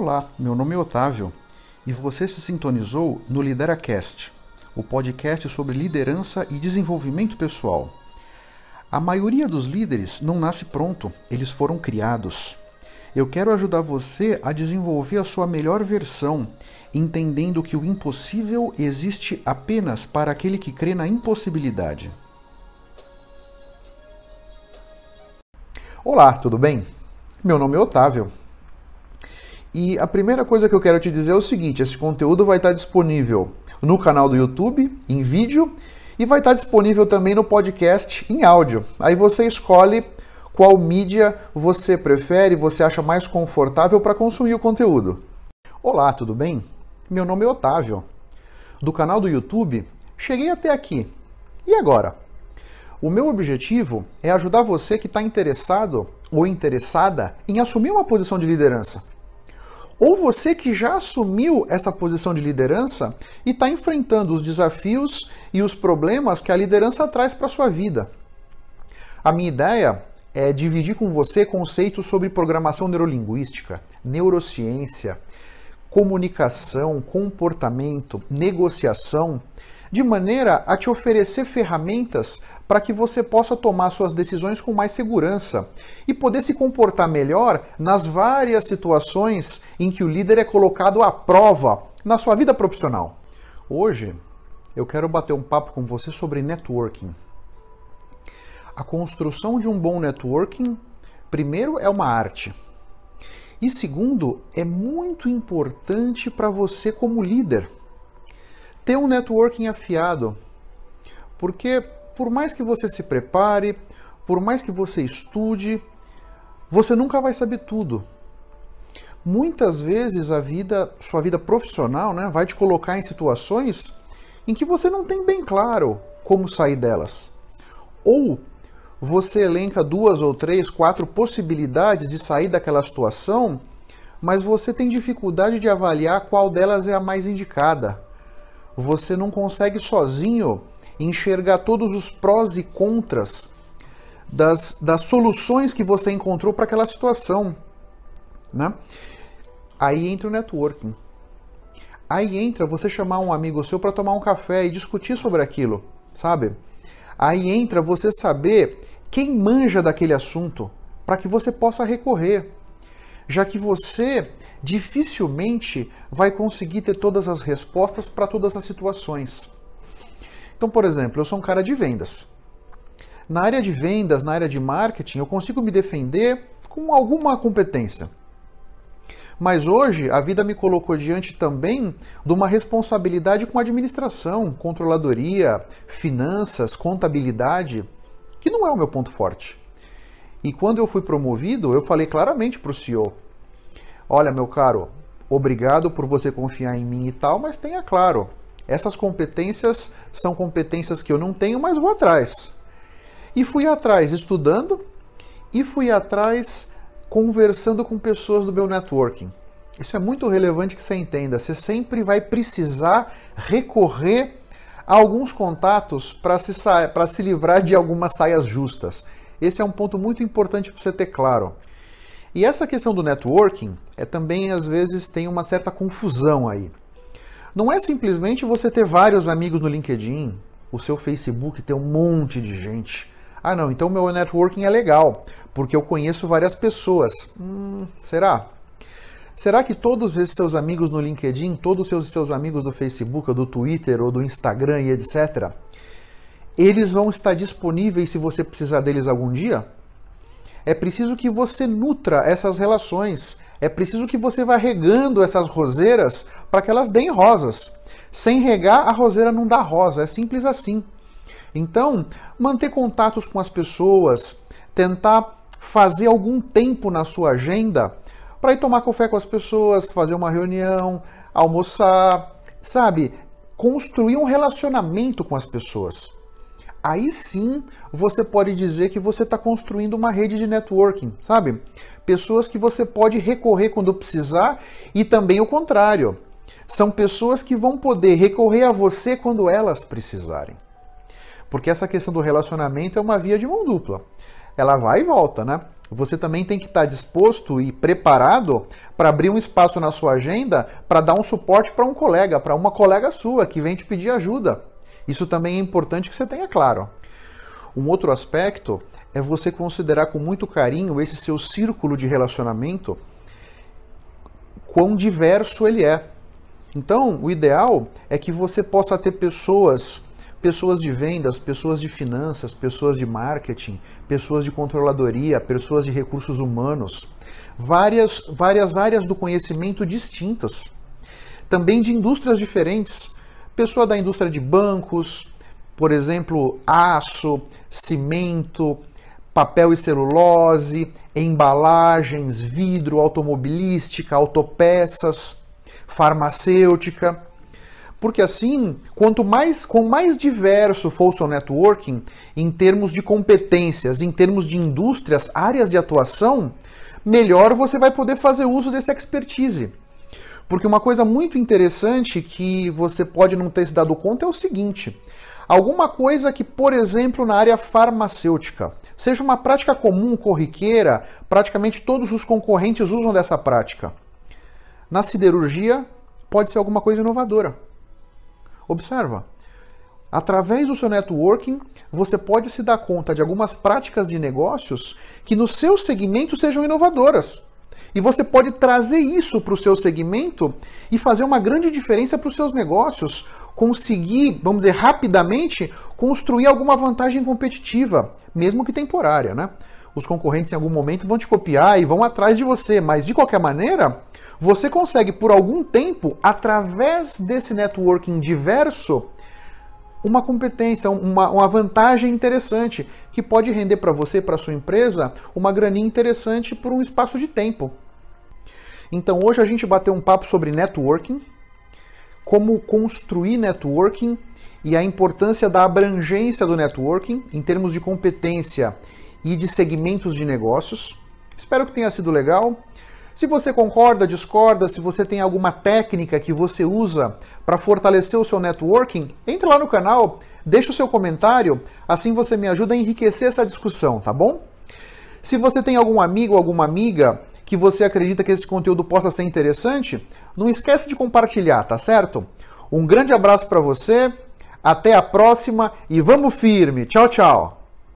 Olá, meu nome é Otávio e você se sintonizou no LideraCast, o podcast sobre liderança e desenvolvimento pessoal. A maioria dos líderes não nasce pronto, eles foram criados. Eu quero ajudar você a desenvolver a sua melhor versão, entendendo que o impossível existe apenas para aquele que crê na impossibilidade. Olá, tudo bem? Meu nome é Otávio. E a primeira coisa que eu quero te dizer é o seguinte: esse conteúdo vai estar disponível no canal do YouTube, em vídeo, e vai estar disponível também no podcast em áudio. Aí você escolhe qual mídia você prefere, você acha mais confortável para consumir o conteúdo. Olá, tudo bem? Meu nome é Otávio. Do canal do YouTube, cheguei até aqui. E agora? O meu objetivo é ajudar você que está interessado ou interessada em assumir uma posição de liderança. Ou você que já assumiu essa posição de liderança e está enfrentando os desafios e os problemas que a liderança traz para a sua vida. A minha ideia é dividir com você conceitos sobre programação neurolinguística, neurociência, comunicação, comportamento, negociação, de maneira a te oferecer ferramentas para que você possa tomar suas decisões com mais segurança e poder se comportar melhor nas várias situações em que o líder é colocado à prova na sua vida profissional. Hoje eu quero bater um papo com você sobre networking. A construção de um bom networking, primeiro, é uma arte. E segundo, é muito importante para você como líder ter um networking afiado. Porque por mais que você se prepare, por mais que você estude, você nunca vai saber tudo. Muitas vezes a vida, sua vida profissional, né, vai te colocar em situações em que você não tem bem claro como sair delas. Ou você elenca duas ou três, quatro possibilidades de sair daquela situação, mas você tem dificuldade de avaliar qual delas é a mais indicada. Você não consegue sozinho enxergar todos os prós e contras das, das soluções que você encontrou para aquela situação. Né? Aí entra o networking. Aí entra você chamar um amigo seu para tomar um café e discutir sobre aquilo, sabe? Aí entra você saber quem manja daquele assunto para que você possa recorrer, já que você dificilmente vai conseguir ter todas as respostas para todas as situações. Então, por exemplo, eu sou um cara de vendas. Na área de vendas, na área de marketing, eu consigo me defender com alguma competência. Mas hoje a vida me colocou diante também de uma responsabilidade com administração, controladoria, finanças, contabilidade, que não é o meu ponto forte. E quando eu fui promovido, eu falei claramente para o CEO: Olha, meu caro, obrigado por você confiar em mim e tal, mas tenha claro, essas competências são competências que eu não tenho, mas vou atrás. E fui atrás estudando e fui atrás conversando com pessoas do meu networking. Isso é muito relevante que você entenda. Você sempre vai precisar recorrer a alguns contatos para se, se livrar de algumas saias justas. Esse é um ponto muito importante para você ter claro. E essa questão do networking é também às vezes tem uma certa confusão aí. Não é simplesmente você ter vários amigos no LinkedIn, o seu Facebook ter um monte de gente. Ah, não, então meu networking é legal, porque eu conheço várias pessoas. Hum, será? Será que todos esses seus amigos no LinkedIn, todos os seus, seus amigos do Facebook, ou do Twitter, ou do Instagram e etc., eles vão estar disponíveis se você precisar deles algum dia? É preciso que você nutra essas relações é preciso que você vá regando essas roseiras para que elas deem rosas. Sem regar, a roseira não dá rosa, é simples assim. Então, manter contatos com as pessoas, tentar fazer algum tempo na sua agenda para ir tomar café com as pessoas, fazer uma reunião, almoçar, sabe? Construir um relacionamento com as pessoas aí sim você pode dizer que você está construindo uma rede de networking, sabe? Pessoas que você pode recorrer quando precisar e também o contrário. São pessoas que vão poder recorrer a você quando elas precisarem. Porque essa questão do relacionamento é uma via de mão dupla. Ela vai e volta, né? você também tem que estar disposto e preparado para abrir um espaço na sua agenda para dar um suporte para um colega, para uma colega sua que vem te pedir ajuda. Isso também é importante que você tenha claro. Um outro aspecto é você considerar com muito carinho esse seu círculo de relacionamento, quão diverso ele é. Então, o ideal é que você possa ter pessoas pessoas de vendas, pessoas de finanças, pessoas de marketing, pessoas de controladoria, pessoas de recursos humanos, várias, várias áreas do conhecimento distintas, também de indústrias diferentes, pessoa da indústria de bancos, por exemplo, aço, cimento, papel e celulose, embalagens, vidro, automobilística, autopeças, farmacêutica. Porque assim, quanto mais com mais diverso for o seu networking em termos de competências, em termos de indústrias, áreas de atuação, melhor você vai poder fazer uso desse expertise. Porque uma coisa muito interessante que você pode não ter se dado conta é o seguinte: alguma coisa que, por exemplo, na área farmacêutica, seja uma prática comum, corriqueira, praticamente todos os concorrentes usam dessa prática. Na siderurgia, pode ser alguma coisa inovadora. Observa. Através do seu networking, você pode se dar conta de algumas práticas de negócios que no seu segmento sejam inovadoras. E você pode trazer isso para o seu segmento e fazer uma grande diferença para os seus negócios, conseguir, vamos dizer, rapidamente construir alguma vantagem competitiva, mesmo que temporária, né? Os concorrentes em algum momento vão te copiar e vão atrás de você, mas de qualquer maneira, você consegue por algum tempo, através desse networking diverso, uma competência, uma, uma vantagem interessante que pode render para você, para sua empresa, uma graninha interessante por um espaço de tempo. Então hoje a gente bateu um papo sobre networking, como construir networking e a importância da abrangência do networking em termos de competência e de segmentos de negócios. Espero que tenha sido legal. Se você concorda, discorda, se você tem alguma técnica que você usa para fortalecer o seu networking, entre lá no canal, deixa o seu comentário, assim você me ajuda a enriquecer essa discussão, tá bom? Se você tem algum amigo alguma amiga que você acredita que esse conteúdo possa ser interessante, não esquece de compartilhar, tá certo? Um grande abraço para você, até a próxima e vamos firme. Tchau, tchau.